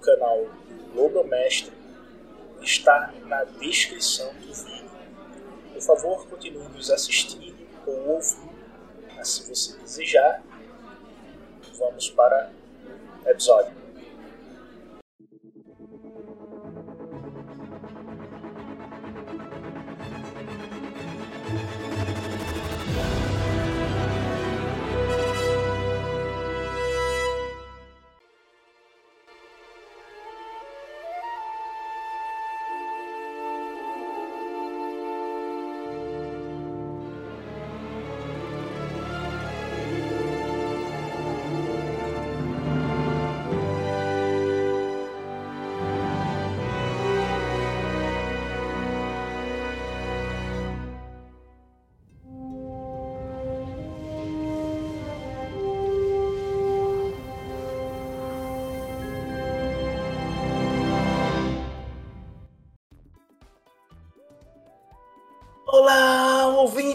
canal Logo Mestre, está na descrição do vídeo. Por favor, continue nos assistindo ou ouvindo, se você desejar. Vamos para o episódio.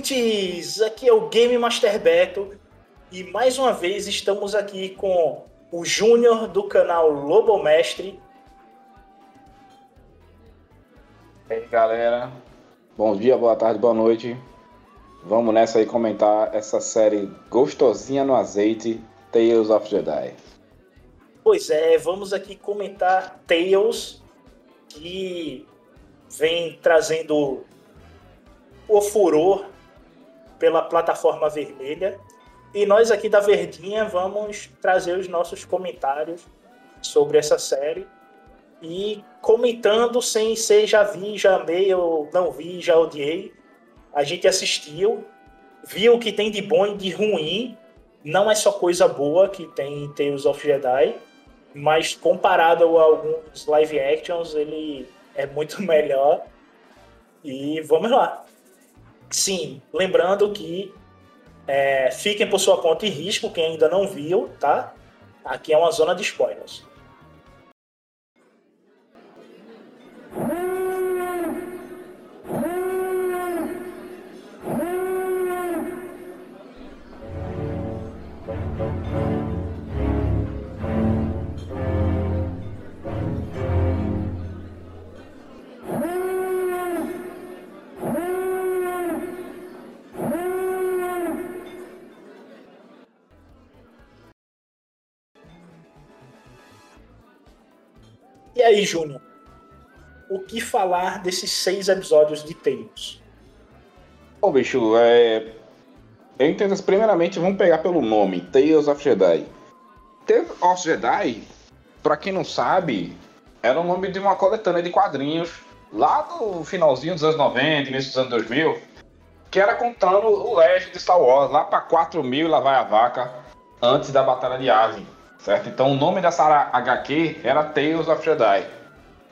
Ouvintes! Aqui é o Game Master Beto e mais uma vez estamos aqui com o Júnior do canal Lobo Mestre. E aí, galera. Bom dia, boa tarde, boa noite. Vamos nessa aí comentar essa série gostosinha no azeite, Tales of Jedi. Pois é, vamos aqui comentar Tales, que vem trazendo o furor pela plataforma vermelha. E nós aqui da Verdinha vamos trazer os nossos comentários sobre essa série. E comentando sem ser já vi, já amei ou não vi, já odiei. A gente assistiu, viu o que tem de bom e de ruim. Não é só coisa boa que tem em Tales of Jedi, mas comparado a alguns live actions, ele é muito melhor. E vamos lá. Sim, lembrando que é, fiquem por sua conta e risco, quem ainda não viu, tá? Aqui é uma zona de spoilers. Aí, Júnior? O que falar desses seis episódios de Tales? Bom, bicho, é... eu entendo primeiramente vamos pegar pelo nome, Tales of Jedi. Tales of Jedi, pra quem não sabe, era o nome de uma coletânea de quadrinhos lá no finalzinho dos anos 90, início dos anos 2000, que era contando o leste de Star Wars, lá pra 4000 lá vai a vaca, antes da Batalha de Yavin certo? Então o nome dessa HQ era Tales of Jedi.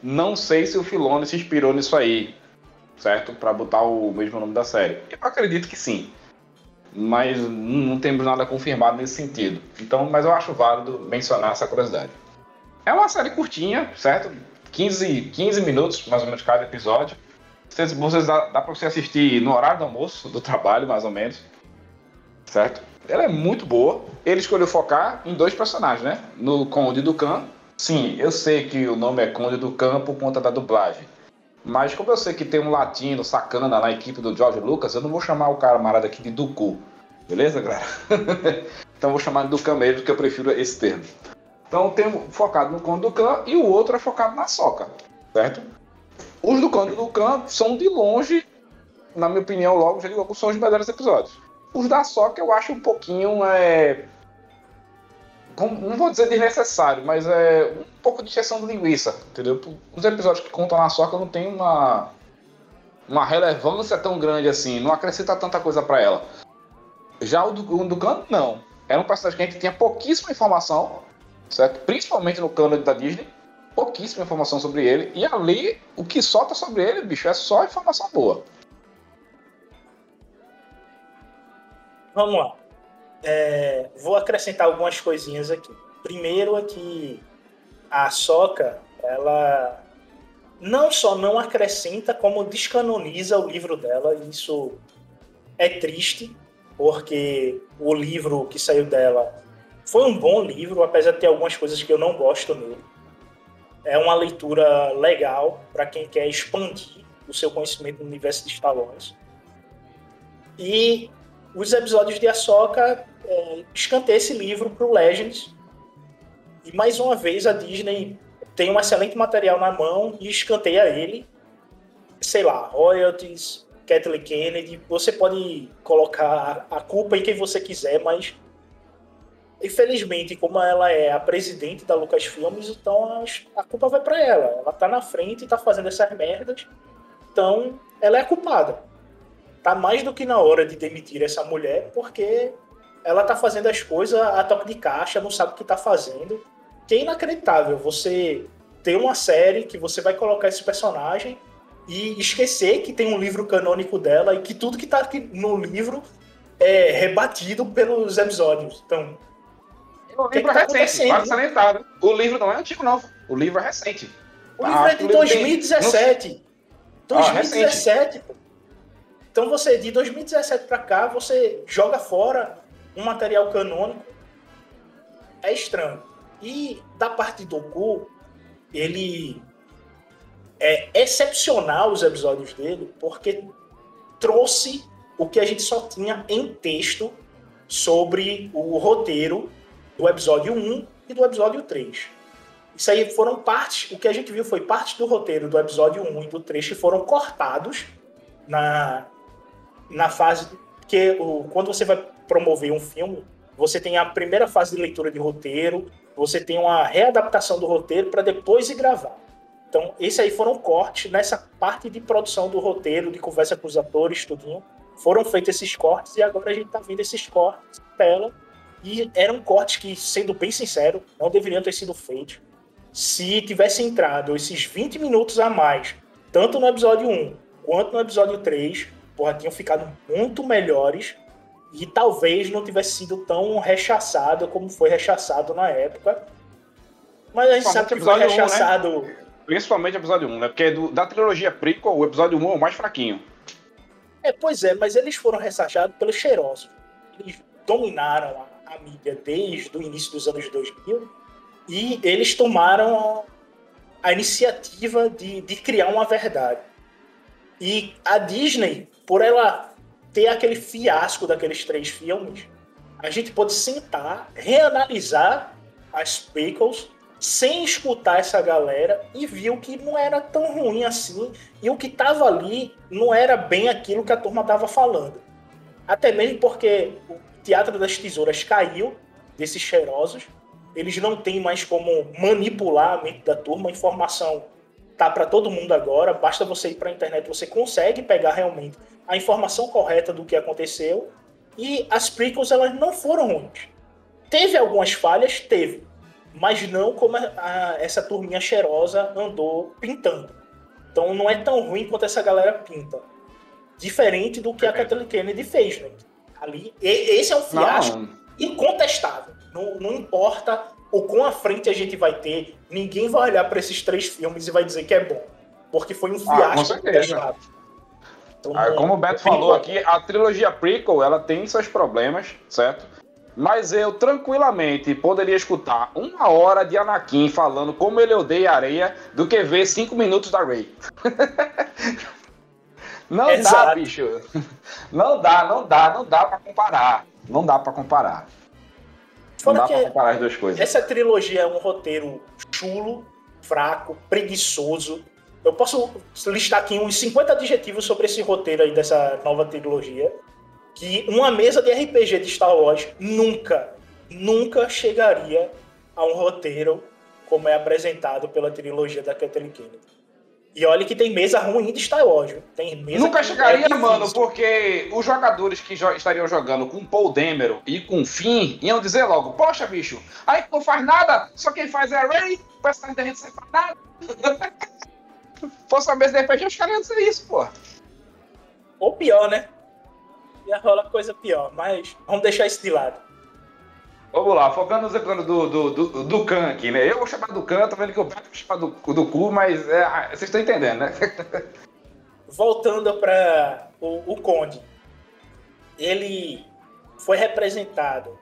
Não sei se o Filone se inspirou nisso aí, certo? Para botar o mesmo nome da série. Eu acredito que sim, mas não temos nada confirmado nesse sentido. Então, mas eu acho válido mencionar essa curiosidade. É uma série curtinha, certo? 15, 15 minutos, mais ou menos, cada episódio. Vocês, vocês dá, dá para você assistir no horário do almoço, do trabalho, mais ou menos. Certo? Ela é muito boa. Ele escolheu focar em dois personagens, né? No Conde Ducan. Sim, eu sei que o nome é Conde Ducan por conta da dublagem. Mas como eu sei que tem um latino sacana na equipe do George Lucas, eu não vou chamar o cara marado aqui de Ducu. Beleza, galera? então vou chamar de Ducan mesmo, porque eu prefiro esse termo. Então tem um focado no Conde do Khan e o outro é focado na Soca, certo? Os do Conde do Khan são de longe, na minha opinião, logo já digo, são os melhores episódios. Os da Soca eu acho um pouquinho é, não vou dizer desnecessário, mas é um pouco de exceção de linguiça, entendeu? Os episódios que contam na soca não tem uma, uma relevância tão grande assim, não acrescenta tanta coisa para ela. Já o do, o do Canto, não. Era um personagem que a gente tinha pouquíssima informação, certo? Principalmente no canon da Disney, pouquíssima informação sobre ele, e ali, o que solta sobre ele, bicho, é só informação boa. Vamos lá. É, vou acrescentar algumas coisinhas aqui. Primeiro é que a Soca, ela não só não acrescenta, como descanoniza o livro dela. Isso é triste, porque o livro que saiu dela foi um bom livro, apesar de ter algumas coisas que eu não gosto nele. É uma leitura legal para quem quer expandir o seu conhecimento no universo de Star Wars. E os episódios de Ahsoka é, escanteia esse livro para o Legends. E mais uma vez a Disney tem um excelente material na mão e escanteia ele. Sei lá, royalties, Kathleen Kennedy, você pode colocar a culpa em quem você quiser, mas infelizmente, como ela é a presidente da Lucasfilmes, então a culpa vai para ela. Ela tá na frente e tá fazendo essas merdas. Então, ela é a culpada. Tá mais do que na hora de demitir essa mulher, porque ela tá fazendo as coisas a toque de caixa, não sabe o que tá fazendo. Que é inacreditável você ter uma série que você vai colocar esse personagem e esquecer que tem um livro canônico dela e que tudo que tá aqui no livro é rebatido pelos episódios. Então. O livro é tá recente, vale salientar. O livro não é antigo, não. O livro é recente. O livro ah, é de 2017. Tem... 2017, ah, pô. Então você, de 2017 para cá, você joga fora um material canônico é estranho. E da parte do Goku, ele é excepcional os episódios dele, porque trouxe o que a gente só tinha em texto sobre o roteiro do episódio 1 e do episódio 3. Isso aí foram partes, o que a gente viu foi parte do roteiro do episódio 1 e do 3 que foram cortados na, na fase que o, quando você vai promover um filme, você tem a primeira fase de leitura de roteiro, você tem uma readaptação do roteiro para depois ir gravar. Então, esse aí foram cortes nessa parte de produção do roteiro, de conversa com os atores, tudinho. Foram feitos esses cortes e agora a gente está vendo esses cortes tela. E eram cortes que, sendo bem sincero, não deveriam ter sido feitos. Se tivesse entrado esses 20 minutos a mais, tanto no episódio 1 quanto no episódio 3, porra, tinham ficado muito melhores e talvez não tivesse sido tão rechaçado como foi rechaçado na época. Mas a gente sabe que foi rechaçado. 1, né? Principalmente o episódio 1, né? Porque do, da trilogia prequel, o episódio 1 é o mais fraquinho. É, pois é, mas eles foram rechaçados pelos cheirosos. Eles dominaram a, a mídia desde o início dos anos 2000 e eles tomaram a iniciativa de, de criar uma verdade. E a Disney, por ela ter aquele fiasco daqueles três filmes, a gente pode sentar, reanalisar as prequels sem escutar essa galera e viu que não era tão ruim assim e o que estava ali não era bem aquilo que a turma estava falando. Até mesmo porque o Teatro das Tesouras caiu desses cheirosos, eles não têm mais como manipular a mente da turma, a informação tá para todo mundo agora, basta você ir para a internet, você consegue pegar realmente a informação correta do que aconteceu. E as prequels elas não foram ruins. Teve algumas falhas, teve, mas não como a, a, essa turminha cheirosa andou pintando. Então não é tão ruim quanto essa galera pinta. Diferente do que a Kathleen Kennedy fez, né? Ali, e, esse é um fiasco não. incontestável. Não, não importa o quão à frente a gente vai ter, ninguém vai olhar para esses três filmes e vai dizer que é bom. Porque foi um fiasco ah, então, ah, como o Beto falou aqui, a trilogia prequel ela tem seus problemas, certo? Mas eu tranquilamente poderia escutar uma hora de Anakin falando como ele odeia areia do que ver cinco minutos da Rey. não Exato. dá, bicho. Não dá, não dá, não dá para comparar. Não dá para comparar. Fora Não dá pra comparar as duas coisas. Essa trilogia é um roteiro chulo, fraco, preguiçoso. Eu posso listar aqui uns 50 adjetivos sobre esse roteiro aí dessa nova trilogia. Que uma mesa de RPG de Star Wars nunca, nunca chegaria a um roteiro como é apresentado pela trilogia da Kathleen Kennedy. E olha que tem mesa ruim de Star Wars. Tem mesa Nunca chegaria, é mano, porque os jogadores que jo estariam jogando com Paul Demero e com Finn iam dizer logo: Poxa, bicho, aí não faz nada, só quem faz é a Ray, o personagem da gente não faz nada. Fosse uma mesa de RPG, os caras iam dizer isso, pô. Ou pior, né? Ia rolar coisa pior, mas vamos deixar isso de lado. Vamos lá, focando nos episódios do, do, do, do aqui, né? Eu vou chamar do Khan, tô vendo que o Beto vai chamar do, do cu, mas é, ah, vocês estão entendendo, né? Voltando para o, o Conde. Ele foi representado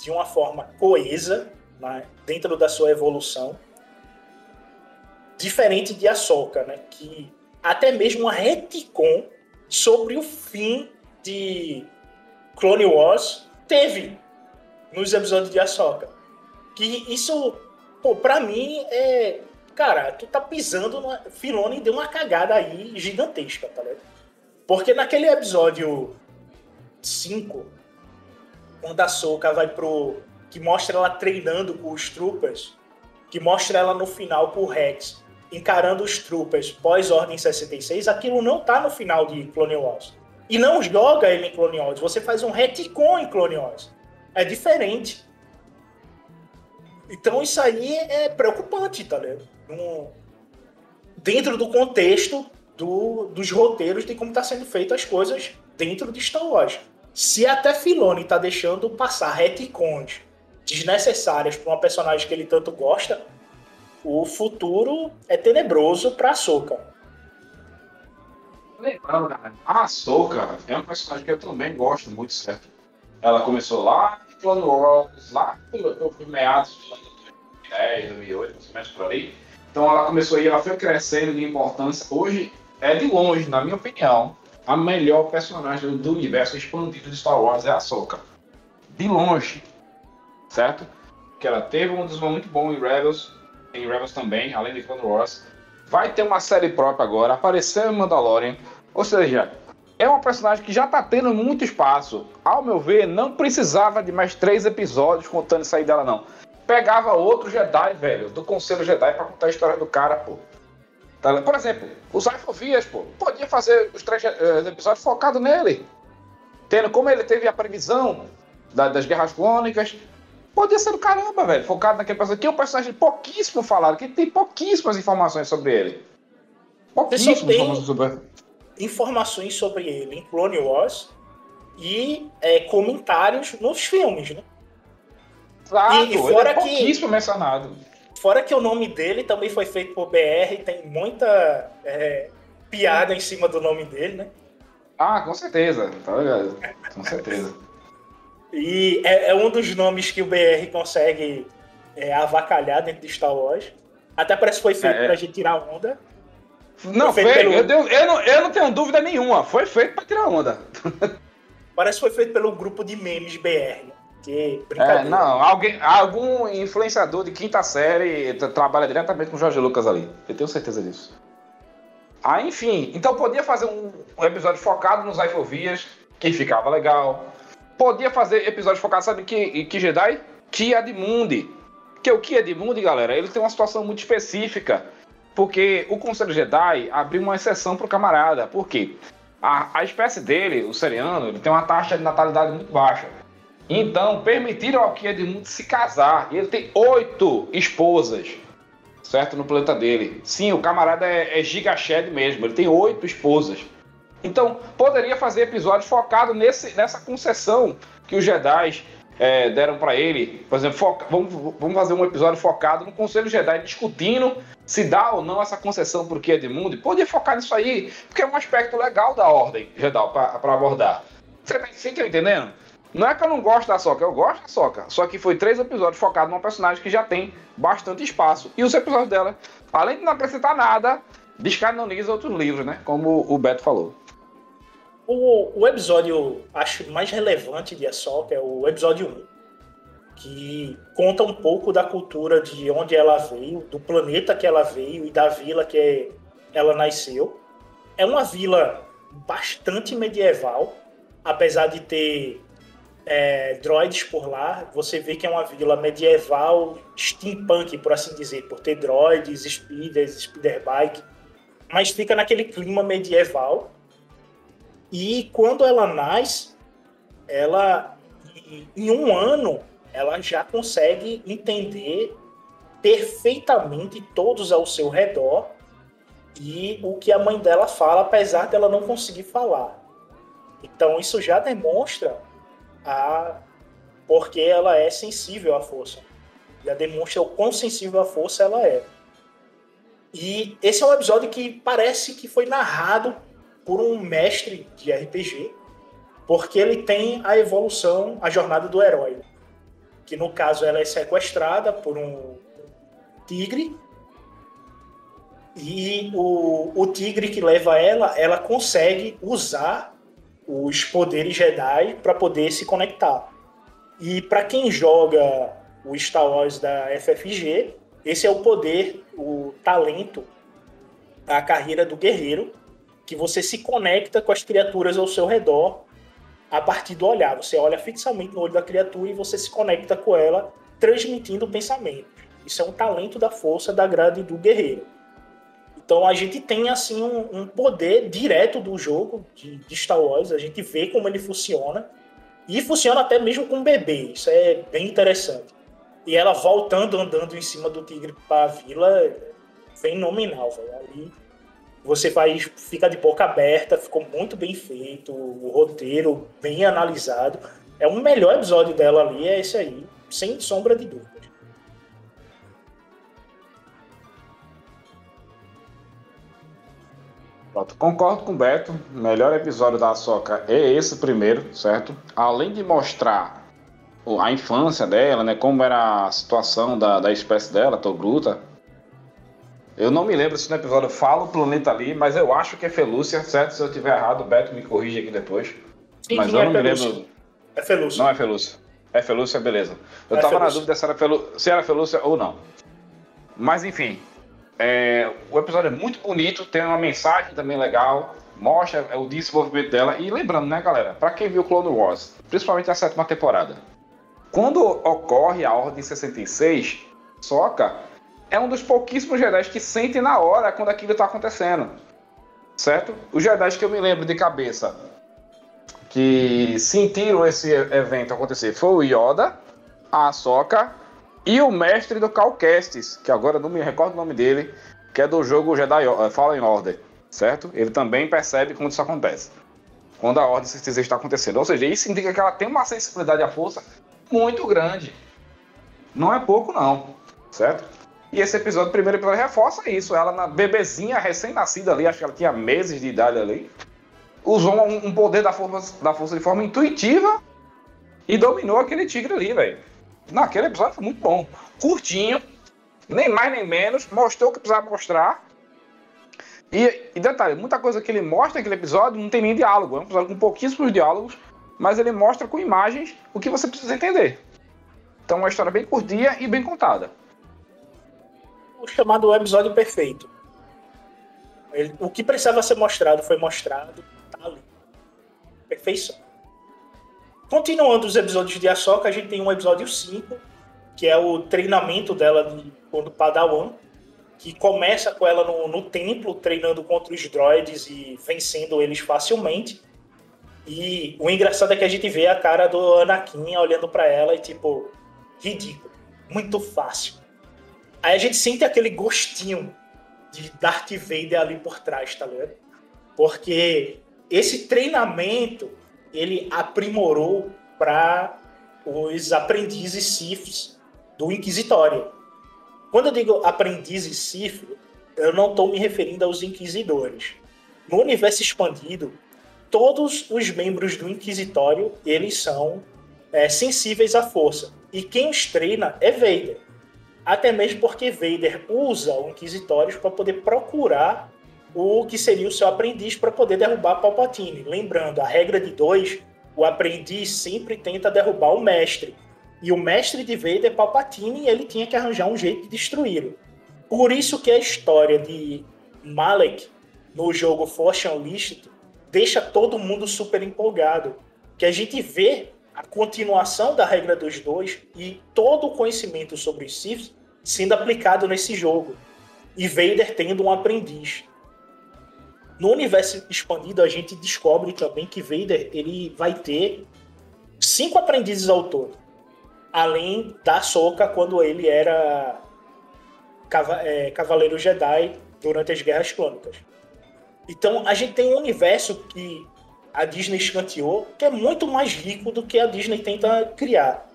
de uma forma coesa né, dentro da sua evolução, diferente de Ahsoka, né, que até mesmo uma retcon sobre o fim de Clone Wars teve nos episódios de Ahsoka. Que isso, pô, pra mim é. Cara, tu tá pisando no. Filone deu uma cagada aí gigantesca, tá ligado? Porque naquele episódio 5, quando a Soka vai pro. que mostra ela treinando com os troopers, que mostra ela no final com o Rex encarando os troopers pós-Ordem 66, aquilo não tá no final de Clone Wars. E não joga ele em Clone Wars, você faz um retcon em Clone Wars é diferente. Então isso aí é preocupante, tá ligado? Dentro do contexto do, dos roteiros de como está sendo feito as coisas dentro de Star Wars. Se até Filoni tá deixando passar retcons desnecessárias para uma personagem que ele tanto gosta, o futuro é tenebroso para Ahsoka. Lembrando, cara, a Ahsoka é um personagem que eu também gosto muito, certo? Ela começou lá em Clone Wars, lá por meados de 2010, 2008, mais ou menos por aí. Então ela começou aí, ela foi crescendo de importância. Hoje é de longe, na minha opinião, a melhor personagem do universo expandido de Star Wars é a Ahsoka. De longe, certo? Que ela teve um desenvolvimento muito bom em Rebels, em Rebels também, além de Clone Wars. Vai ter uma série própria agora, apareceu em Mandalorian. Ou seja, é uma personagem que já tá tendo muito espaço. Ao meu ver, não precisava de mais três episódios contando isso aí dela, não. Pegava outro Jedi, velho, do Conselho Jedi pra contar a história do cara, pô. Tá Por exemplo, os Alfovias, pô, podia fazer os três uh, episódios focados nele. Tendo como ele teve a previsão da, das guerras clônicas. Podia ser do caramba, velho, focado naquele personagem. Que é um personagem pouquíssimo falado, que tem pouquíssimas informações sobre ele. Pouquíssimas informações sobre ele informações sobre ele em Clone Wars e é, comentários nos filmes, né? Claro, e, e fora é que, mencionado. Fora que o nome dele também foi feito por BR, tem muita é, piada em cima do nome dele, né? Ah, com certeza, tá ligado? Com certeza. e é, é, um dos nomes que o BR consegue é, avacalhar dentro de Star Wars. Até parece que foi feito é, é. pra gente tirar onda. Não, foi, pelo... eu, eu, eu, não, eu não tenho dúvida nenhuma. Foi feito pra tirar onda. Parece que foi feito pelo grupo de memes BR. Que é, não, alguém, algum influenciador de quinta série trabalha diretamente com o Jorge Lucas ali. Eu tenho certeza disso. Ah, enfim, então podia fazer um, um episódio focado nos Aifovias, que ficava legal. Podia fazer episódio focado, sabe que, que Jedi? Kia de Mundi. Que o Kia de Mundi, galera, ele tem uma situação muito específica. Porque o Conselho Jedi abriu uma exceção para o camarada. Por quê? A, a espécie dele, o seriano, ele tem uma taxa de natalidade muito baixa. Então, permitiram ao Edmund se casar. E ele tem oito esposas, certo? No planeta dele. Sim, o camarada é, é gigashed mesmo. Ele tem oito esposas. Então, poderia fazer episódios focados nessa concessão que os Jedi é, deram para ele. Por exemplo, foca, vamos, vamos fazer um episódio focado no Conselho Jedi discutindo se dá ou não essa concessão por que Edmund. Podia focar nisso aí, porque é um aspecto legal da Ordem Jedi para abordar. Você tá, tá entendendo? Não é que eu não gosto da Soca, eu gosto da Soca. Só que foi três episódios focados numa personagem que já tem bastante espaço. E os episódios dela, além de não acrescentar nada, descanoniza outros livros, né? Como o Beto falou. O, o episódio, acho, mais relevante de Ahsoka é o episódio 1. que conta um pouco da cultura de onde ela veio, do planeta que ela veio e da vila que ela nasceu. É uma vila bastante medieval, apesar de ter é, droids por lá. Você vê que é uma vila medieval, steampunk, por assim dizer, por ter droids, speeders, speederbike, mas fica naquele clima medieval. E quando ela nasce, ela em um ano ela já consegue entender perfeitamente todos ao seu redor e o que a mãe dela fala, apesar dela não conseguir falar. Então isso já demonstra a porque ela é sensível à força. Já demonstra o quão sensível à força ela é. E esse é um episódio que parece que foi narrado por um mestre de RPG, porque ele tem a evolução, a jornada do herói. Que no caso ela é sequestrada por um tigre e o, o tigre que leva ela, ela consegue usar os poderes Jedi para poder se conectar. E para quem joga o Star Wars da FFG, esse é o poder, o talento, a carreira do guerreiro, que você se conecta com as criaturas ao seu redor a partir do olhar. Você olha fixamente no olho da criatura e você se conecta com ela, transmitindo o pensamento. Isso é um talento da força da grade do guerreiro. Então a gente tem assim um, um poder direto do jogo de, de, Star Wars, a gente vê como ele funciona e funciona até mesmo com bebê. Isso é bem interessante. E ela voltando andando em cima do tigre para a vila, fenomenal, velho. Você vai fica de boca aberta, ficou muito bem feito, o roteiro bem analisado. É o melhor episódio dela ali, é esse aí, sem sombra de dúvida. Pronto, concordo com o Beto. O melhor episódio da Soca é esse primeiro, certo? Além de mostrar a infância dela, né? Como era a situação da, da espécie dela, Togruta. Eu não me lembro se no episódio fala o planeta ali, mas eu acho que é Felúcia, certo? Se eu tiver errado, o Beto me corrige aqui depois. Sim, mas sim, eu é não me lembro. É Felúcia. Não é Felúcia. É Felúcia, beleza. Eu é tava Felúcia. na dúvida se era, Felú... se era Felúcia ou não. Mas enfim, é, o episódio é muito bonito, tem uma mensagem também legal, mostra o desenvolvimento dela. E lembrando, né, galera, para quem viu Clone Wars, principalmente a sétima temporada, quando ocorre a Ordem 66, Soca é um dos pouquíssimos Jedi que sentem na hora quando aquilo está acontecendo. Certo? Os Jedi que eu me lembro de cabeça que sentiram esse evento acontecer foi o Yoda, a Soca e o mestre do Calcastes, que agora não me recordo o nome dele, que é do jogo Jedi Fallen Order, certo? Ele também percebe quando isso acontece. Quando a Ordem 66 está acontecendo. Ou seja, isso indica que ela tem uma sensibilidade à força muito grande. Não é pouco, não. Certo? E esse episódio, o primeiro episódio, reforça isso. Ela, na bebezinha, recém-nascida ali, acho que ela tinha meses de idade ali, usou um, um poder da força, da força de forma intuitiva e dominou aquele tigre ali, velho. Naquele episódio foi muito bom. Curtinho, nem mais nem menos, mostrou o que precisava mostrar. E, e detalhe, muita coisa que ele mostra naquele episódio não tem nem diálogo. É um episódio com pouquíssimos diálogos, mas ele mostra com imagens o que você precisa entender. Então, uma história bem curtinha e bem contada. O chamado episódio perfeito. Ele, o que precisava ser mostrado foi mostrado, tá ali. Perfeição. Continuando os episódios de Ahsoka, a gente tem um episódio 5, que é o treinamento dela de, quando Padawan, que começa com ela no, no templo, treinando contra os droids e vencendo eles facilmente. E o engraçado é que a gente vê a cara do Anakin olhando para ela e tipo, ridículo, muito fácil. Aí a gente sente aquele gostinho de Darth Vader ali por trás, tá ligado? Porque esse treinamento ele aprimorou para os aprendizes Siths do Inquisitório. Quando eu digo aprendizes Sith, eu não estou me referindo aos Inquisidores. No universo expandido, todos os membros do Inquisitório eles são é, sensíveis à força. E quem os treina é Vader. Até mesmo porque Vader usa o Inquisitórios para poder procurar o que seria o seu aprendiz para poder derrubar Palpatine. Lembrando, a regra de dois, o aprendiz sempre tenta derrubar o mestre. E o mestre de Vader é Palpatine e ele tinha que arranjar um jeito de destruí-lo. Por isso que a história de Malek no jogo Force Unleashed deixa todo mundo super empolgado. Que a gente vê a continuação da regra dos dois e todo o conhecimento sobre os Sith sendo aplicado nesse jogo. E Vader tendo um aprendiz. No universo expandido, a gente descobre também que Vader ele vai ter cinco aprendizes ao todo. Além da Soca quando ele era é, Cavaleiro Jedi durante as Guerras Clônicas. Então a gente tem um universo que a Disney escanteou que é muito mais rico do que a Disney tenta criar.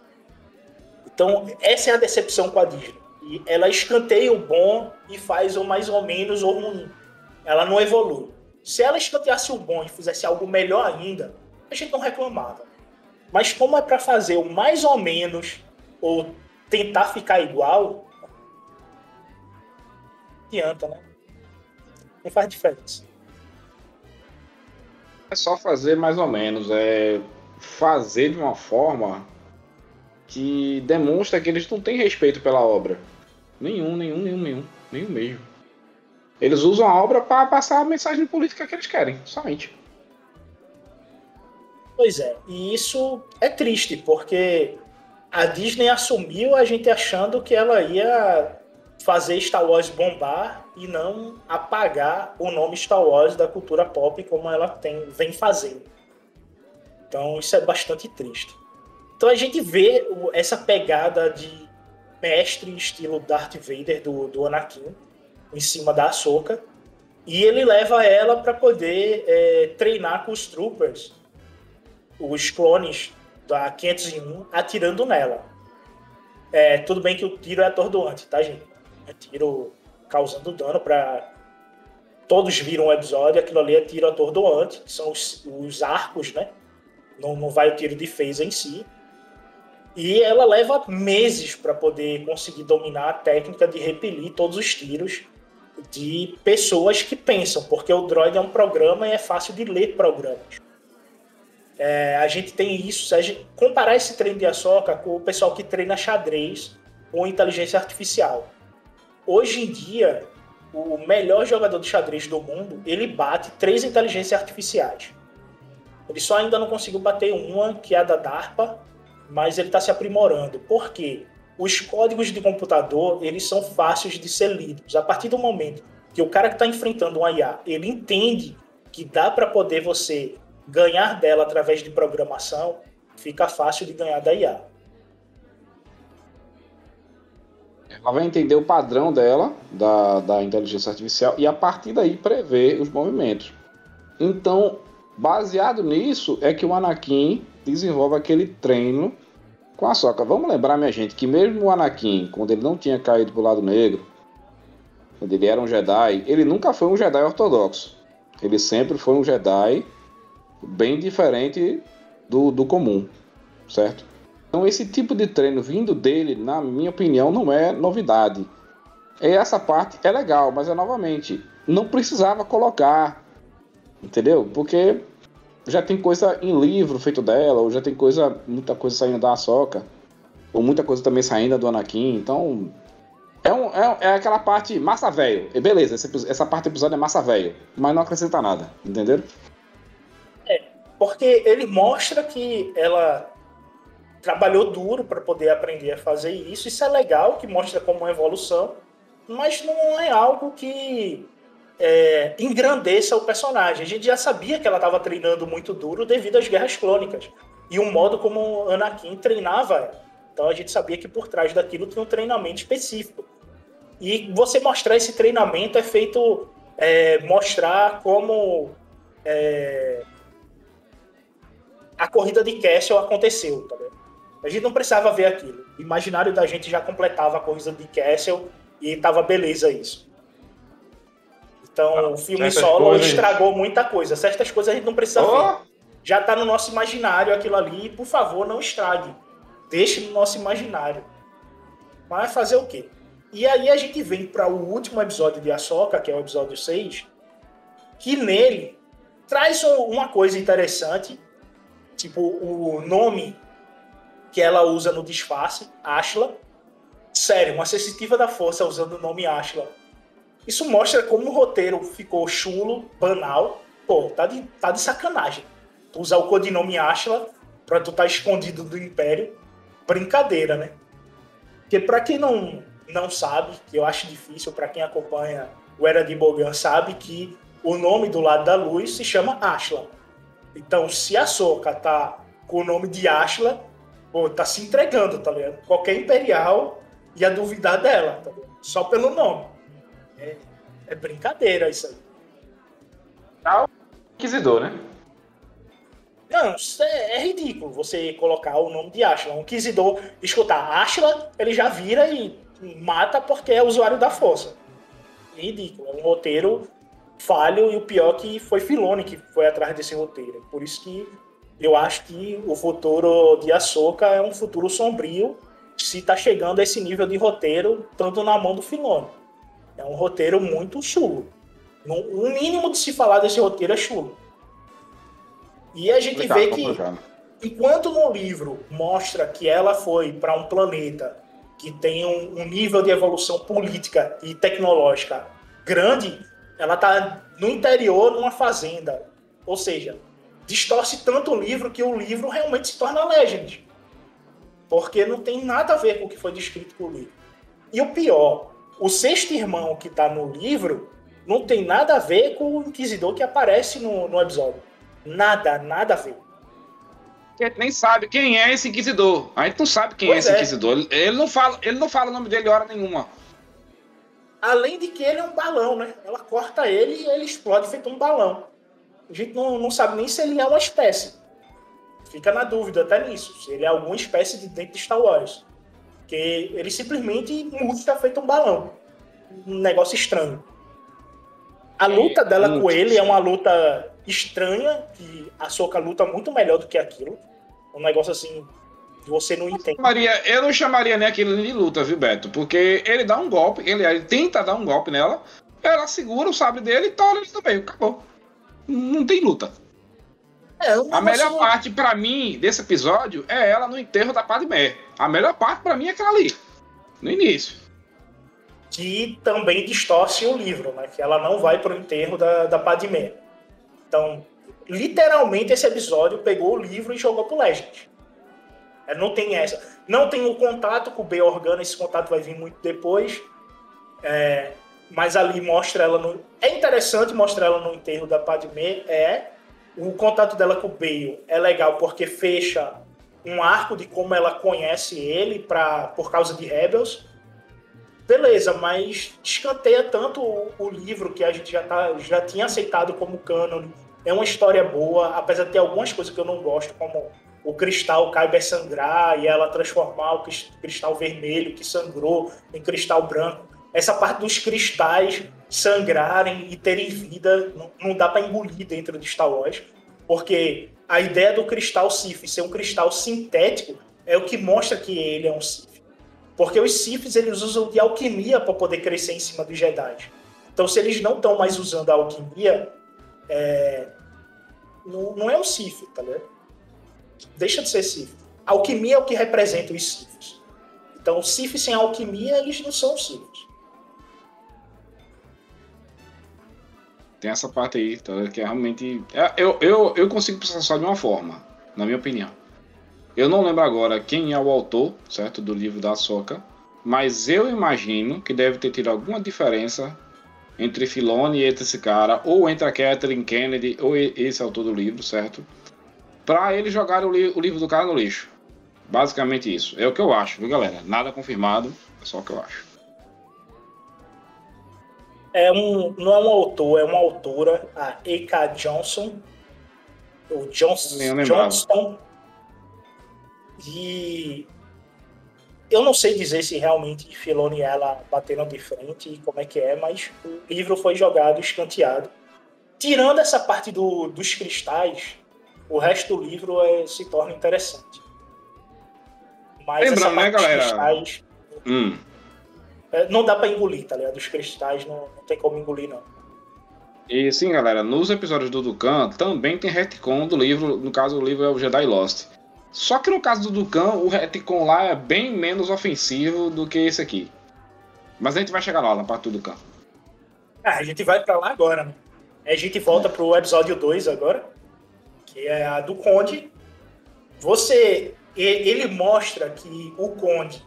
Então essa é a decepção com a Disney. E ela escanteia o bom e faz o mais ou menos ou ruim. Ela não evolui. Se ela escanteasse o bom e fizesse algo melhor ainda, a gente não reclamava. Mas como é para fazer o mais ou menos ou tentar ficar igual, adianta, né? Não faz diferença. É só fazer mais ou menos, é fazer de uma forma que demonstra que eles não têm respeito pela obra. Nenhum, nenhum, nenhum, nenhum, nenhum mesmo. Eles usam a obra para passar a mensagem política que eles querem, somente. Pois é, e isso é triste, porque a Disney assumiu a gente achando que ela ia fazer Star Wars bombar e não apagar o nome Star Wars da cultura pop como ela tem, vem fazendo. Então isso é bastante triste. Então a gente vê essa pegada de mestre estilo Darth Vader do, do Anakin em cima da Ahsoka e ele leva ela para poder é, treinar com os troopers, os clones da 501, atirando nela. É, tudo bem que o tiro é atordoante, tá, gente? É tiro causando dano para todos viram o episódio, aquilo ali é tiro atordoante, que são os, os arcos, né? Não, não vai o tiro de phase em si. E ela leva meses para poder conseguir dominar a técnica de repelir todos os tiros de pessoas que pensam, porque o Droid é um programa e é fácil de ler programas. É, a gente tem isso, se a gente comparar esse treino de Ahsoka com o pessoal que treina xadrez ou inteligência artificial. Hoje em dia, o melhor jogador de xadrez do mundo, ele bate três inteligências artificiais. Ele só ainda não conseguiu bater uma, que é a da DARPA, mas ele está se aprimorando. Por quê? Os códigos de computador, eles são fáceis de ser lidos. A partir do momento que o cara que está enfrentando um IA, ele entende que dá para poder você ganhar dela através de programação, fica fácil de ganhar da IA. Ela vai entender o padrão dela, da, da inteligência artificial, e a partir daí prever os movimentos. Então, baseado nisso, é que o Anakin desenvolve aquele treino com a Soca. Vamos lembrar, minha gente, que mesmo o Anakin, quando ele não tinha caído pro lado negro, quando ele era um Jedi, ele nunca foi um Jedi ortodoxo. Ele sempre foi um Jedi bem diferente do, do comum, certo? Então esse tipo de treino vindo dele, na minha opinião, não é novidade. E essa parte é legal, mas é novamente, não precisava colocar, entendeu? Porque já tem coisa em livro feito dela, ou já tem coisa, muita coisa saindo da Ahsoka, ou muita coisa também saindo do Anakin, então é, um, é, é aquela parte massa velho. Beleza, essa, essa parte do episódio é massa velho, mas não acrescenta nada, entendeu? É, porque ele mostra que ela trabalhou duro para poder aprender a fazer isso. Isso é legal, que mostra como uma evolução, mas não é algo que é, engrandeça o personagem. A gente já sabia que ela estava treinando muito duro devido às guerras clônicas e o modo como Anakin treinava ela. Então a gente sabia que por trás daquilo tinha um treinamento específico. E você mostrar esse treinamento é feito é, mostrar como é, a corrida de Castle aconteceu, tá a gente não precisava ver aquilo. O imaginário da gente já completava a corrida de Castle e tava beleza isso. Então, ah, o filme solo coisas... estragou muita coisa. Certas coisas a gente não precisa oh! ver. Já tá no nosso imaginário aquilo ali. Por favor, não estrague. Deixe no nosso imaginário. Mas fazer o quê? E aí a gente vem para o último episódio de Ahsoka, que é o episódio 6, que nele traz uma coisa interessante, tipo o nome que ela usa no disfarce, Ashla. Sério, uma sensitiva da força usando o nome Ashla. Isso mostra como o roteiro ficou chulo, banal. Pô, tá de, tá de sacanagem. Tu usar o codinome Ashla pra tu tá escondido do Império. Brincadeira, né? Porque pra quem não, não sabe, que eu acho difícil, para quem acompanha o Era de Bogan sabe que o nome do lado da luz se chama Ashla. Então, se a Soca tá com o nome de Ashla, pô, tá se entregando, tá ligado? Qualquer imperial ia duvidar dela, tá ligado? Só pelo nome. É, é brincadeira isso aí. Tá inquisidor, né? Não, é, é, ridículo você colocar o nome de Ashla. Um inquisidor escutar Ashla, ele já vira e mata porque é usuário da força. Ridículo. É um roteiro falho e o pior que foi Filone que foi atrás desse roteiro. Por isso que eu acho que o futuro de Ahsoka é um futuro sombrio se está chegando a esse nível de roteiro, tanto na mão do Filone. É um roteiro muito chulo. O mínimo de se falar desse roteiro é chulo. E a gente vê que, enquanto no livro mostra que ela foi para um planeta que tem um, um, nível de evolução política e tecnológica grande, ela está no interior, numa fazenda. Ou seja, distorce tanto o livro que o livro realmente se torna legend. Porque não tem nada a ver com o que foi descrito no livro. E o pior, o sexto irmão que está no livro não tem nada a ver com o inquisidor que aparece no, no episódio. Nada, nada a ver a gente nem sabe quem é esse inquisidor. A gente não sabe quem é pois é esse é. inquisidor. Ele não, fala, ele não fala o nome dele hora nenhuma. Além de que ele é um balão, né? Ela corta ele e ele explode feito um balão. A gente não, não sabe nem se ele é uma espécie. Fica na dúvida até nisso. Se ele é alguma espécie de dentro de Star Wars. Porque ele simplesmente murcha feito um balão. Um negócio estranho. A luta dela com ele é uma luta estranha, que a Soca luta muito melhor do que aquilo. Um negócio assim que você não entende. Maria, eu não chamaria nem aquilo de luta, viu, Beto? Porque ele dá um golpe, ele, ele tenta dar um golpe nela, ela segura o sabre dele e tola ele também. Acabou. Não tem luta. É, a melhor parte para mim desse episódio é ela no enterro da Padmé. A melhor parte para mim é aquela ali, no início. Que também distorce o livro, né? Que ela não vai pro enterro da, da Padmé. Então, literalmente, esse episódio pegou o livro e jogou pro Legend. É, não tem essa. Não tem o contato com o B Organa, esse contato vai vir muito depois. É, mas ali mostra ela no. É interessante mostrar ela no enterro da Padmé. É. O contato dela com o Bale é legal porque fecha um arco de como ela conhece ele pra, por causa de Rebels. Beleza, mas escanteia tanto o, livro que a gente já, tá, já tinha aceitado como canon. É uma história boa, apesar de ter algumas coisas que eu não gosto, como o cristal Kyber sangrar e ela transformar o cristal vermelho que sangrou em cristal branco. Essa parte dos cristais sangrarem e terem vida não, não dá para engolir dentro de Star Wars, porque a ideia do cristal Sith ser um cristal sintético é o que mostra que ele é um Sith. Porque os Siths eles usam de alquimia para poder crescer em cima dos Jedi. Então, se eles não estão mais usando a alquimia, é... Não, não, é um Sith, tá ligado? Deixa de ser. A alquimia é o que representa os Siths. Então, Sith sem alquimia, eles não são Siths. Tem essa parte aí, tá? que é realmente. É, eu, eu, eu consigo processar de uma forma, na minha opinião. Eu não lembro agora quem é o autor, certo, do livro da Soca, mas eu imagino que deve ter tido alguma diferença entre Filone e esse cara, ou entre a Catherine Kennedy ou esse autor do livro, certo? Para eles jogarem o, li o, livro do cara no lixo. Basicamente isso. É o que eu acho, viu, galera? Nada confirmado, é só o que eu acho. É um, não é um autor, é uma autora, a E.K. Johnson. O Johnson, Johnston e eu não sei dizer se realmente Filoni e ela bateram de frente e como é que é, mas o livro foi jogado, escanteado. Tirando essa parte do, dos cristais, o resto do livro é, se torna interessante. Mas Lembrando, né, galera? Cristais, hum. É, não dá para engolir, tá ligado? Os cristais não, não tem como engolir, não. E sim, galera, nos episódios do Dukan também tem retcon do livro, no caso o livro é o Jedi Lost. Só que no caso do Dukan, o retcon lá é bem menos ofensivo do que esse aqui. Mas a gente vai chegar lá, na parte do Dukan. Ah, a gente vai para lá agora, né? A gente volta pro episódio 2 agora, que é a do Conde. Você, ele mostra que o Conde,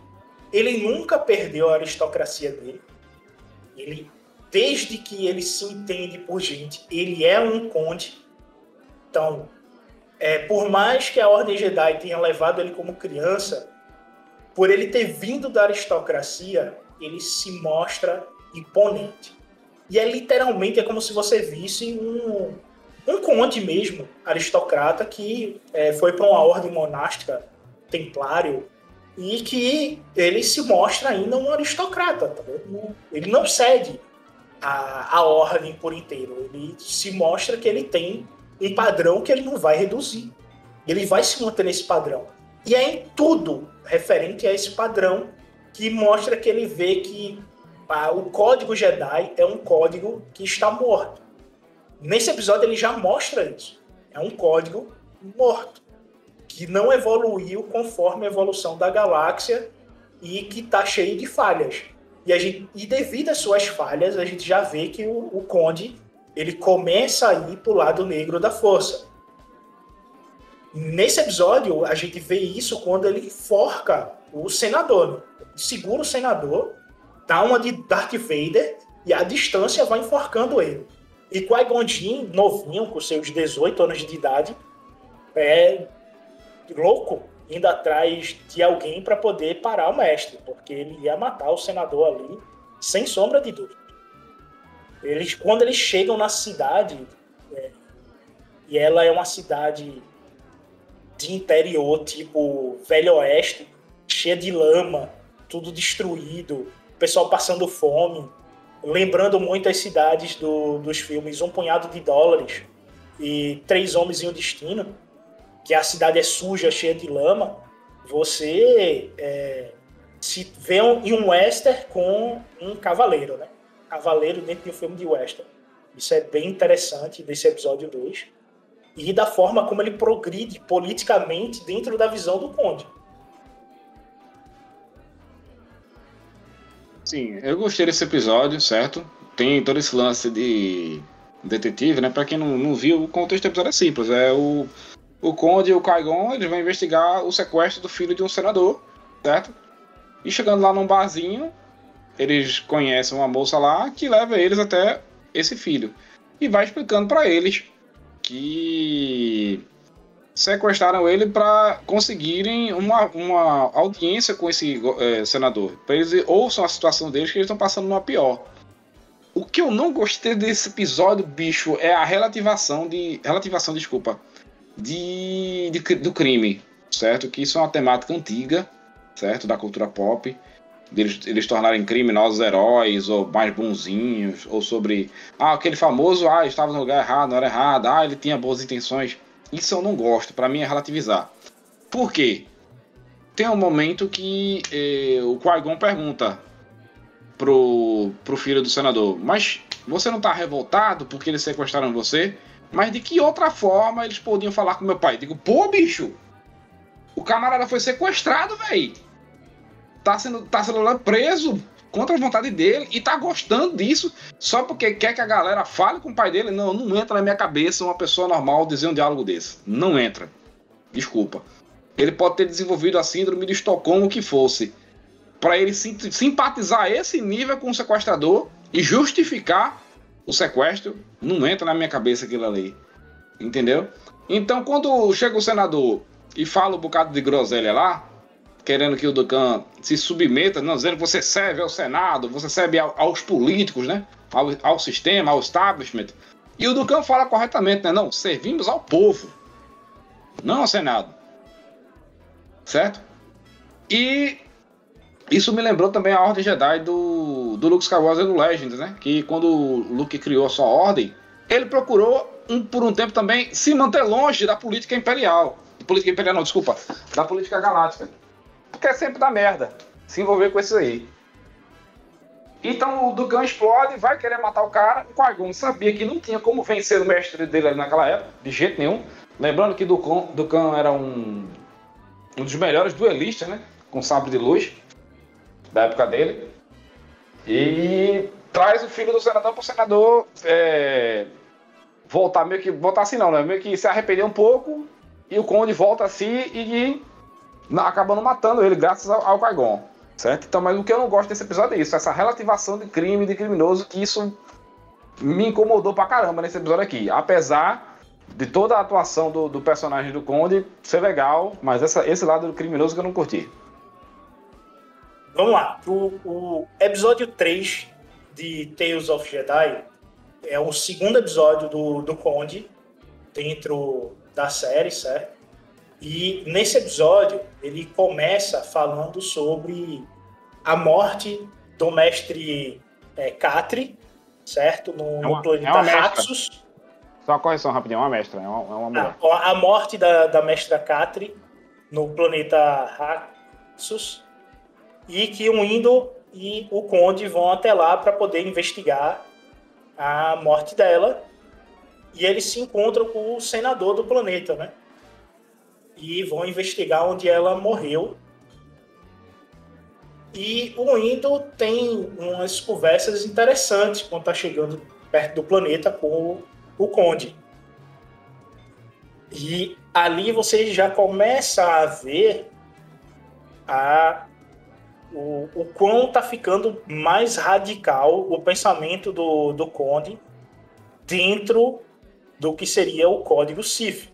ele nunca perdeu a aristocracia dele. Ele, desde que ele se entende por gente, ele é um Conde. Então, é, por mais que a Ordem Jedi tenha levado ele como criança, por ele ter vindo da aristocracia, ele se mostra imponente. E é literalmente é como se você visse um, um conde mesmo, aristocrata, que é, foi para uma ordem monástica, templário, e que ele se mostra ainda um aristocrata. Tá ele não cede a, a ordem por inteiro. Ele se mostra que ele tem um padrão que ele não vai reduzir. Ele vai se manter nesse padrão. E é em tudo referente a esse padrão que mostra que ele vê que o código Jedi é um código que está morto. Nesse episódio ele já mostra isso. É um código morto, que não evoluiu conforme a evolução da galáxia e que está cheio de falhas. E, gente, e devido às suas falhas, a gente já vê que o, o Conde ele começa a ir para o lado negro da força. Nesse episódio, a gente vê isso quando ele forca o senador. segura o senador, dá uma de Darth Vader e a distância vai enforcando ele. E Qui-Gon novinho, com seus 18 anos de idade, é louco indo atrás de alguém para poder parar o mestre, porque ele ia matar o senador ali, sem sombra de dúvida. Eles, quando eles chegam na cidade, é, e ela é uma cidade de interior, tipo Velho Oeste, cheia de lama, tudo destruído, o pessoal passando fome, lembrando muito as cidades do, dos filmes Um Punhado de Dólares e Três Homens e um Destino, que a cidade é suja, cheia de lama. Você é, se vê um, em um western com um cavaleiro, né? cavaleiro dentro de um filme de western. Isso é bem interessante desse episódio 2. E da forma como ele progride politicamente dentro da visão do Conde. Sim, eu gostei desse episódio, certo? Tem todo esse lance de detetive, né? Pra quem não, não viu, o contexto do episódio é simples. É o, o Conde e o Caigon, eles vão investigar o sequestro do filho de um senador, certo? E chegando lá num barzinho, eles conhecem uma moça lá que leva eles até esse filho. E vai explicando para eles que sequestraram ele para conseguirem uma, uma audiência com esse é, senador. Para eles ouçam a situação deles, que eles estão passando numa pior. O que eu não gostei desse episódio, bicho, é a relativação de. Relativação, desculpa. De, de do crime, certo? Que isso é uma temática antiga, certo? Da cultura pop eles tornarem criminosos heróis ou mais bonzinhos, ou sobre ah, aquele famoso, ah, estava no lugar errado, não era errado, ah, ele tinha boas intenções. Isso eu não gosto, para mim é relativizar. Por quê? Tem um momento que eh, o Qui-Gon pergunta pro, pro filho do senador, mas você não tá revoltado porque eles sequestraram você? Mas de que outra forma eles podiam falar com meu pai? Digo, pô, bicho, o camarada foi sequestrado, velho tá sendo, tá sendo preso contra a vontade dele e tá gostando disso só porque quer que a galera fale com o pai dele. Não, não entra na minha cabeça uma pessoa normal dizer um diálogo desse. Não entra. Desculpa. Ele pode ter desenvolvido a síndrome de Estocolmo que fosse. para ele simpatizar esse nível com o sequestrador e justificar o sequestro, não entra na minha cabeça aquilo ali. Entendeu? Então, quando chega o senador e fala um bocado de groselha lá, querendo que o Ducan se submeta, não dizendo que você serve ao Senado, você serve aos políticos, né? Ao, ao sistema, ao establishment. E o Ducan fala corretamente, né? Não, servimos ao povo, não ao Senado. Certo? E isso me lembrou também a Ordem Jedi do, do Luke Skywalker do Legends, né? Que quando o Luke criou a sua ordem, ele procurou um, por um tempo também se manter longe da política imperial. Política imperial não, desculpa. Da política galáctica quer sempre dar merda, se envolver com isso aí. Então o Dugan explode, vai querer matar o cara. O Qui-Gon sabia que não tinha como vencer o mestre dele ali naquela época, de jeito nenhum. Lembrando que Dugan, Dugan era um, um dos melhores duelistas, né? Com sabre de luz da época dele. E traz o filho do senador para o senador é, voltar meio que. Voltar assim não, né? Meio que se arrepender um pouco. E o Conde volta assim e, não matando ele, graças ao, ao. Certo? Então, mas o que eu não gosto desse episódio é isso, essa relativação de crime, de criminoso, que isso me incomodou pra caramba nesse episódio aqui. Apesar de toda a atuação do, do personagem do Conde ser legal, mas essa, esse lado do criminoso que eu não curti. Vamos lá, o, o episódio 3 de Tales of Jedi é o segundo episódio do, do Conde dentro da série, certo? E nesse episódio ele começa falando sobre a morte do mestre é, Catri, certo? No, é uma, no planeta é Raxus. Só uma correção rapidinho, é uma mestra, é uma, é uma mulher. A, a, morte da, da mestra Catri no planeta Raxus e que o Indo e o Conde vão até lá para poder investigar a morte dela e eles se encontram com o senador do planeta, né? E vão investigar onde ela morreu. E o Indo tem umas conversas interessantes quando está chegando perto do planeta com o Conde. E ali você já começa a ver a, o, o quão está ficando mais radical o pensamento do, do Conde dentro do que seria o código Sith.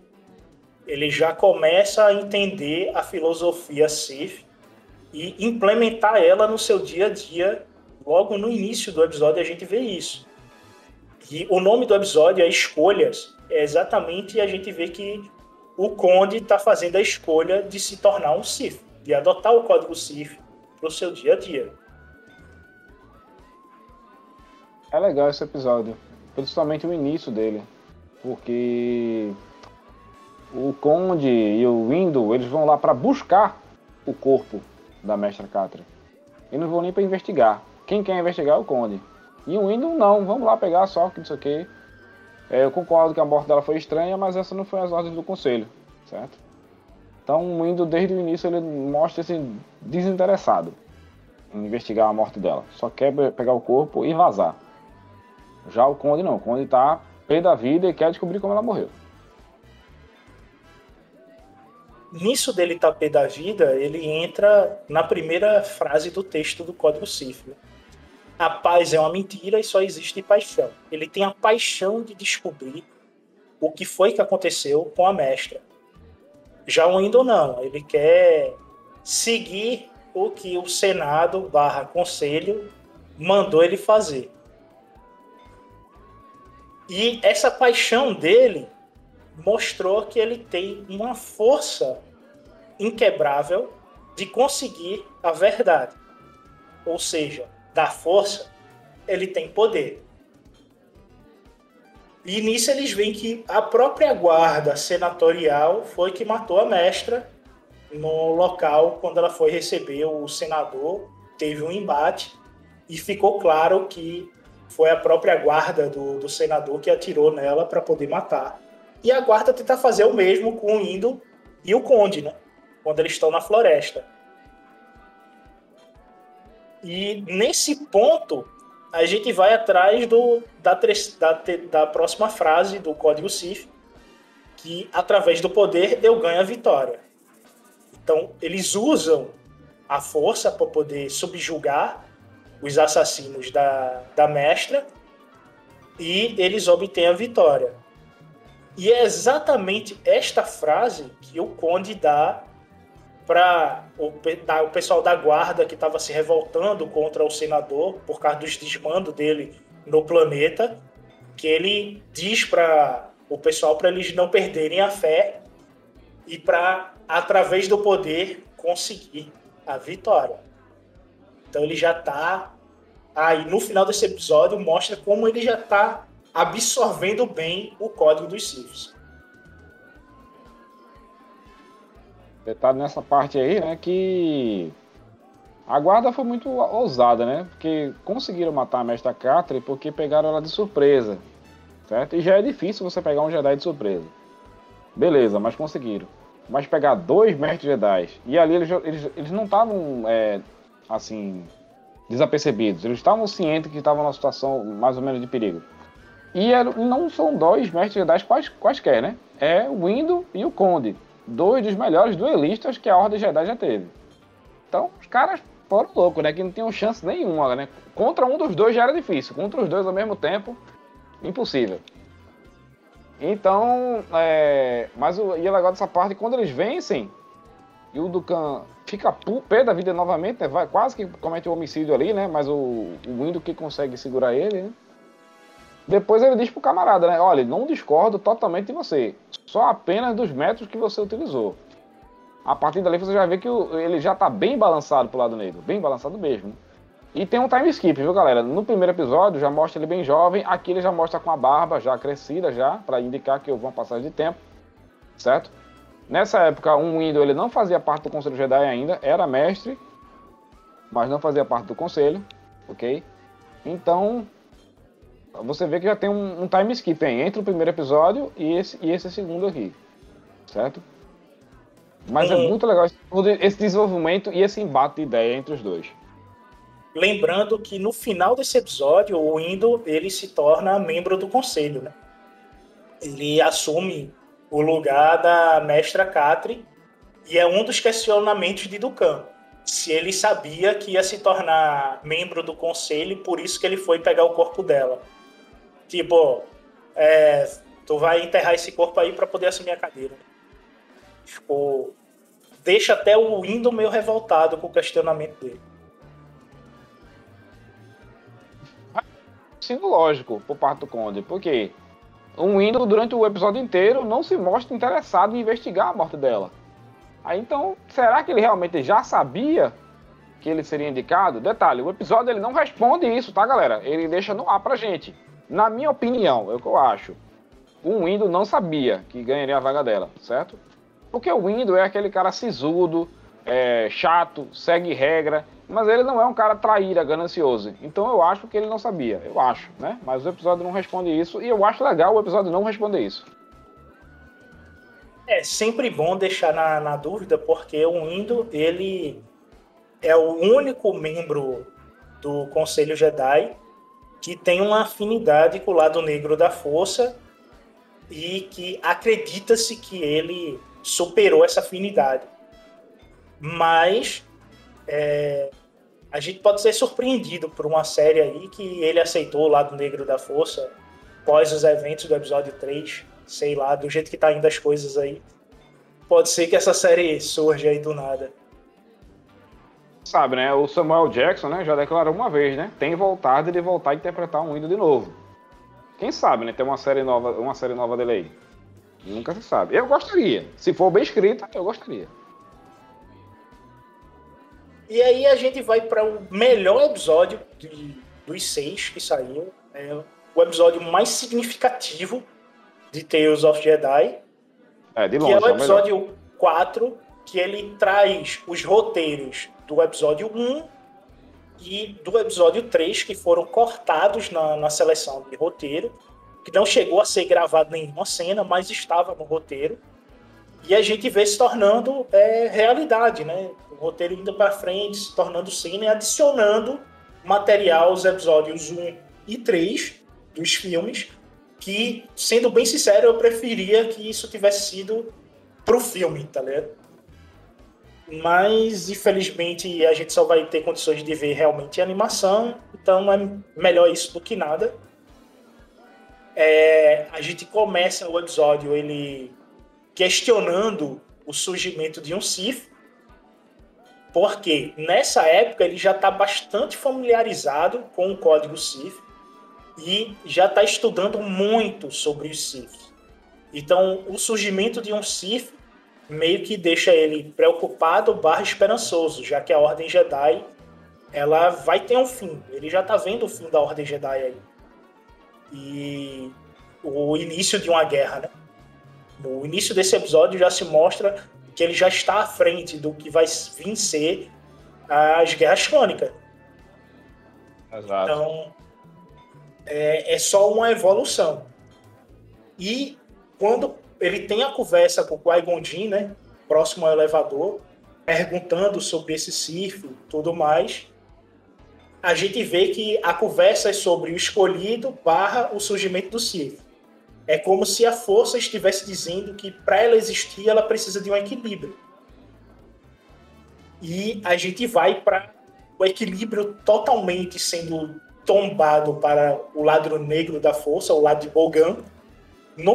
Ele já começa a entender a filosofia Sith e implementar ela no seu dia a dia. Logo no início do episódio a gente vê isso. E o nome do episódio é Escolhas. É exatamente a gente vê que o Conde está fazendo a escolha de se tornar um Sith, de adotar o código Sith para o seu dia a dia. É legal esse episódio, principalmente o início dele porque o Conde e o Windu eles vão lá para buscar o corpo da Mestra Catra. E não vão nem para investigar. Quem quer investigar é o Conde. E o Windu não, vamos lá pegar só que não sei o que. É, eu concordo que a morte dela foi estranha, mas essa não foi as ordens do conselho, certo? Então o Windu desde o início ele mostra esse desinteressado em investigar a morte dela. Só quer pegar o corpo e vazar. Já o Conde não, o Conde tá pé da vida e quer descobrir como ela morreu. Nisso dele tá pé da vida, ele entra na primeira frase do texto do Código Cifre. A paz é uma mentira e só existe paixão. Ele tem a paixão de descobrir o que foi que aconteceu com a mestra. Já o Indo não, ele quer seguir o que o Senado barra Conselho mandou ele fazer. E essa paixão dele mostrou que ele tem uma força inquebrável de conseguir a verdade. Ou seja, da força, ele tem poder. E nisso eles veem que a própria guarda senatorial foi que matou a mestra no local quando ela foi receber o senador. Teve um embate e ficou claro que foi a própria guarda do, do senador que atirou nela para poder matar. E a guarda tenta fazer o mesmo com o Indo e o Conde, né? Quando eles estão na floresta. E nesse ponto, a gente vai atrás do, da, da, da próxima frase do código Sith, que através do poder eu ganho a vitória. Então, eles usam a força para poder subjugar os assassinos da, da mestra e eles obtêm a vitória. E é exatamente esta frase que o Conde dá para o, o, pessoal da guarda que estava se revoltando contra o senador por causa dos desmandos dele no planeta, que ele diz para o pessoal para eles não perderem a fé e para através do poder conseguir a vitória. Então ele já está aí no final desse episódio mostra como ele já está absorvendo bem o código dos Siths. Detalhe nessa parte aí, né, que a guarda foi muito ousada, né? Porque conseguiram matar a Mestra Catra porque pegaram ela de surpresa, certo? E já é difícil você pegar um Jedi de surpresa. Beleza, mas conseguiram. mas pegar dois mestres Jedi. E ali eles, eles, eles não estavam, é, assim, desapercebidos. Eles estavam cientes que estavam numa situação mais ou menos de perigo. E não são dois mestres Jedi quais, quaisquer, né? É o Indo e o Conde. Dois dos melhores duelistas que a Ordem Jedi já teve. Então, os caras foram loucos, né? Que não tinham chance nenhuma, né? Contra um dos dois já era difícil. Contra os dois ao mesmo tempo, impossível. Então, é, mas o, e é legal dessa parte, quando eles vencem, e o Dukan fica pé da vida novamente, né? Vai, quase que comete o um homicídio ali, né? Mas o, o Windu que consegue segurar ele, né? Depois ele diz pro camarada, né? Olha, não discordo totalmente de você. Só apenas dos métodos que você utilizou. A partir dali você já vê que o, ele já tá bem balançado pro lado negro. Bem balançado mesmo. E tem um time skip, viu, galera? No primeiro episódio já mostra ele bem jovem, aqui ele já mostra com a barba já crescida já, para indicar que houve uma passagem de tempo, certo? Nessa época, um Window ele não fazia parte do Conselho Jedi ainda, era mestre, mas não fazia parte do Conselho, ok? Então, você vê que já tem um, um time skip aí, entre o primeiro episódio e esse, e esse segundo aqui, certo? Mas é muito legal esse, esse desenvolvimento e esse embate de ideia entre os dois. Lembrando que no final desse episódio, o Indo ele se torna membro do conselho, né? Ele assume o lugar da mestra Catri e é um dos questionamentos de Ducan. Se ele sabia que ia se tornar membro do conselho, por isso que ele foi pegar o corpo dela. Tipo, é, tu vai enterrar esse corpo aí para poder assumir a cadeira. Tipo, deixa até o Indo meio revoltado com o questionamento dele. sendo lógico por parte do Conde, porque o Windows, durante o episódio inteiro, não se mostra interessado em investigar a morte dela. Aí então, será que ele realmente já sabia que ele seria indicado? Detalhe, o episódio ele não responde isso, tá, galera? Ele deixa no ar pra gente. Na minha opinião, é o que eu acho. O Windows não sabia que ganharia a vaga dela, certo? Porque o Windows é aquele cara sisudo, é, chato, segue regra, mas ele não é um cara traíra, ganancioso. Então eu acho que ele não sabia. Eu acho, né? Mas o episódio não responde isso. E eu acho legal o episódio não responder isso. É sempre bom deixar na, na dúvida, porque o Indo, ele é o único membro do Conselho Jedi que tem uma afinidade com o lado negro da força e que acredita-se que ele superou essa afinidade. Mas é, a gente pode ser surpreendido por uma série aí que ele aceitou o lado negro da força após os eventos do episódio 3, sei lá, do jeito que tá indo as coisas aí. Pode ser que essa série surja aí do nada. Sabe, né? O Samuel Jackson, né, já declarou uma vez, né? Tem vontade de voltar a interpretar um hino de novo. Quem sabe, né? Tem uma série nova, uma série nova dele aí. Nunca se sabe. Eu gostaria. Se for bem escrita, eu gostaria. E aí a gente vai para o melhor episódio de, dos seis que saiu. É o episódio mais significativo de Tales of Jedi. É, de longe, que é o episódio é 4, que ele traz os roteiros do episódio 1 e do episódio 3, que foram cortados na, na seleção de roteiro, que não chegou a ser gravado nenhuma cena, mas estava no roteiro. E a gente vê se tornando é, realidade, né? o roteiro indo para frente, se tornando cena e adicionando material aos episódios 1 e 3 dos filmes, que, sendo bem sincero, eu preferia que isso tivesse sido pro filme, tá ligado? Mas, infelizmente, a gente só vai ter condições de ver realmente animação, então é melhor isso do que nada. É, a gente começa o episódio ele questionando o surgimento de um Sith, porque nessa época ele já está bastante familiarizado com o código Sith e já está estudando muito sobre os Sith. Então, o surgimento de um Sith meio que deixa ele preocupado barra esperançoso, já que a Ordem Jedi ela vai ter um fim. Ele já está vendo o fim da Ordem Jedi aí. E o início de uma guerra, né? No início desse episódio já se mostra que ele já está à frente do que vai vir ser as guerras crônicas. Exato. Então, é, é só uma evolução. E quando ele tem a conversa com o Qui-Gon né? próximo ao elevador, perguntando sobre esse e tudo mais, a gente vê que a conversa é sobre o escolhido barra o surgimento do Sif. É como se a força estivesse dizendo que para ela existir, ela precisa de um equilíbrio. E a gente vai para o equilíbrio totalmente sendo tombado para o lado negro da força, o lado de Bogan, no,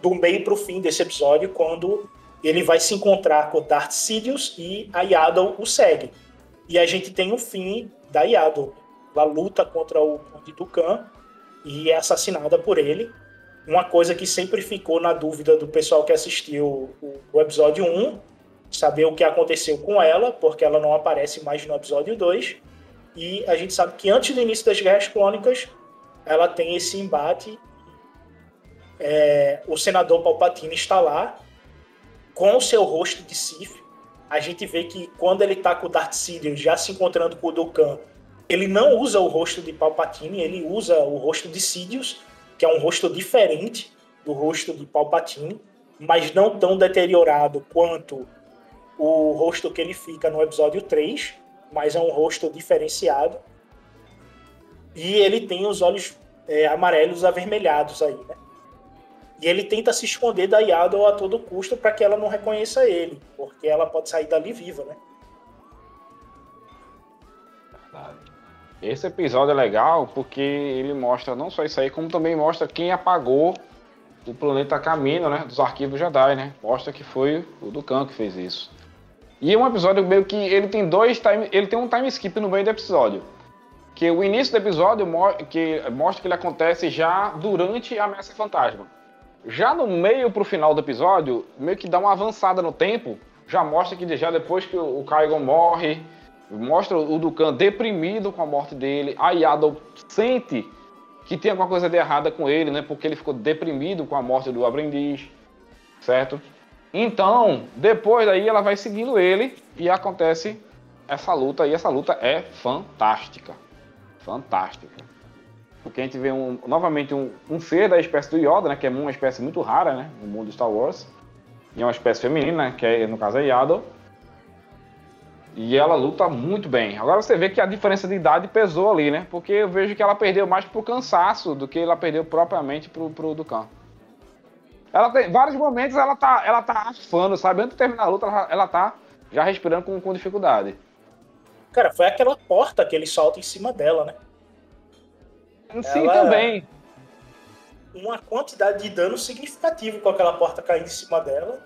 do meio para o fim desse episódio, quando ele vai se encontrar com Darth Sidious e a Yaddle o segue. E a gente tem o fim da Yaddle. Ela luta contra o Conde Dukan e é assassinada por ele. Uma coisa que sempre ficou na dúvida do pessoal que assistiu o, o episódio 1, saber o que aconteceu com ela, porque ela não aparece mais no episódio 2. E a gente sabe que antes do início das Guerras Clônicas, ela tem esse embate. É, o senador Palpatine está lá com o seu rosto de Sith. A gente vê que quando ele está com o Darth Sidious já se encontrando com o Dukan, ele não usa o rosto de Palpatine, ele usa o rosto de Sidious, que é um rosto diferente do rosto de Palpatine, mas não tão deteriorado quanto o rosto que ele fica no episódio 3, mas é um rosto diferenciado. E ele tem os olhos é, amarelos avermelhados aí, né? E ele tenta se esconder da Yaddle a todo custo para que ela não reconheça ele, porque ela pode sair dali viva, né? Esse episódio é legal porque ele mostra não só isso aí, como também mostra quem apagou o planeta Camino, né? Dos arquivos Jedi, né? Mostra que foi o Dukan que fez isso. E é um episódio meio que ele tem dois time, ele tem um time skip no meio do episódio. Que o início do episódio que mostra que ele acontece já durante a ameaça fantasma. Já no meio pro final do episódio, meio que dá uma avançada no tempo, já mostra que já depois que o Kaigon morre, mostra o Dukan deprimido com a morte dele, a Yaddle sente que tem alguma coisa de errada com ele, né? Porque ele ficou deprimido com a morte do aprendiz, certo? Então, depois daí ela vai seguindo ele e acontece essa luta, e essa luta é fantástica. Fantástica. Porque a gente vê um, novamente um, um ser da espécie do Yoda, né, que é uma espécie muito rara né, no mundo Star Wars. E é uma espécie feminina, que é, no caso é Yaddle. E ela luta muito bem. Agora você vê que a diferença de idade pesou ali, né? Porque eu vejo que ela perdeu mais pro cansaço do que ela perdeu propriamente pro, pro Dukan. Ela tem vários momentos ela tá, ela tá afando, sabe? Antes de terminar a luta, ela, ela tá já respirando com, com dificuldade. Cara, foi aquela porta que ele solta em cima dela, né? Sim, ela, também. Uma quantidade de dano significativo com aquela porta caindo em cima dela.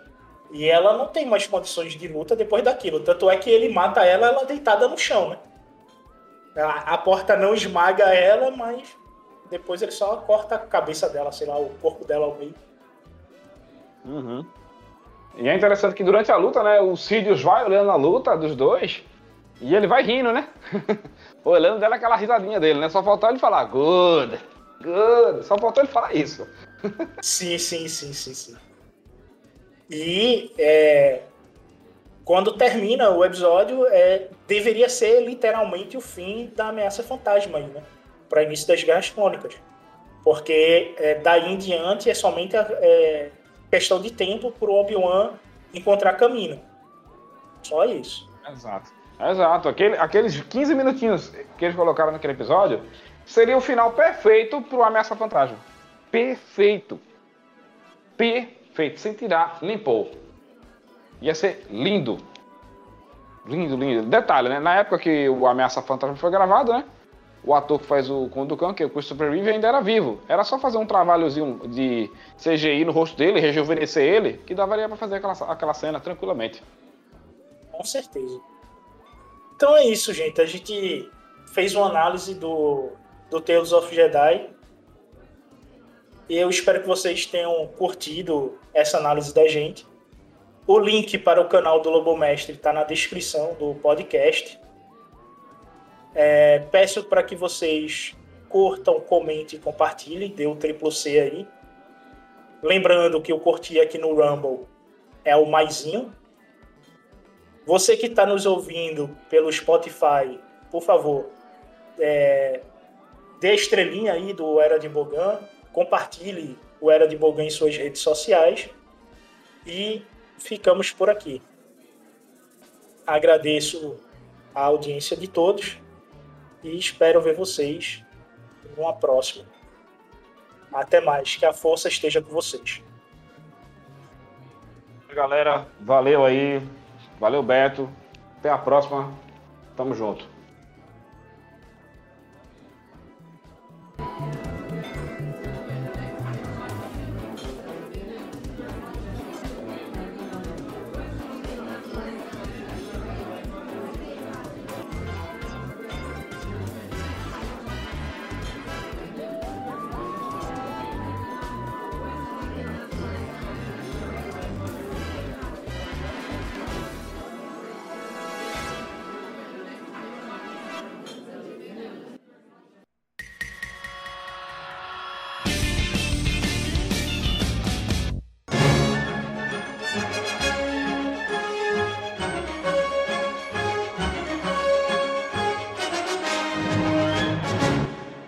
E ela não tem mais condições de luta depois daquilo. Tanto é que ele mata ela, ela deitada no chão, né? A, a porta não esmaga ela, mas depois ele só corta a cabeça dela, sei lá, o corpo dela ao meio. Uhum. E é interessante que durante a luta, né, o Sidious vai olhando a luta dos dois e ele vai rindo, né? olhando dela aquela risadinha dele, né? Só faltou ele falar good, good. Só faltou ele falar isso. sim, sim, sim, sim, sim. E é, quando termina o episódio, é, deveria ser literalmente o fim da ameaça fantasma aí, né? Para início das guerras crônicas. Porque é, daí em diante é somente é, questão de tempo para o Obi-Wan encontrar caminho. Só isso. Exato. Exato. Aquele, aqueles 15 minutinhos que eles colocaram naquele episódio seria o final perfeito para o Ameaça Fantasma. Perfeito. Perfeito. Sem tirar pôr. Ia ser lindo. Lindo, lindo. Detalhe, né? Na época que o Ameaça Fantasma foi gravado, né? o ator que faz o Conducan, que é o Christopher Reeve, ainda era vivo. Era só fazer um trabalhozinho de CGI no rosto dele, rejuvenescer ele, que daria para fazer aquela, aquela cena tranquilamente. Com certeza. Então é isso, gente. A gente fez uma análise do, do Tales of Jedi. E eu espero que vocês tenham curtido essa análise da gente. O link para o canal do Lobo Mestre está na descrição do podcast. É, peço para que vocês curtam, comentem, compartilhem, dê o triplo C aí. Lembrando que eu curti aqui no Rumble é o maisinho. Você que está nos ouvindo pelo Spotify, por favor, é, dê estrelinha aí do Era de Bogan, compartilhe o Era de Bogan em suas redes sociais e ficamos por aqui. Agradeço a audiência de todos e espero ver vocês numa próxima. Até mais, que a força esteja com vocês. Galera, valeu aí. Valeu, Beto. Até a próxima. Tamo junto.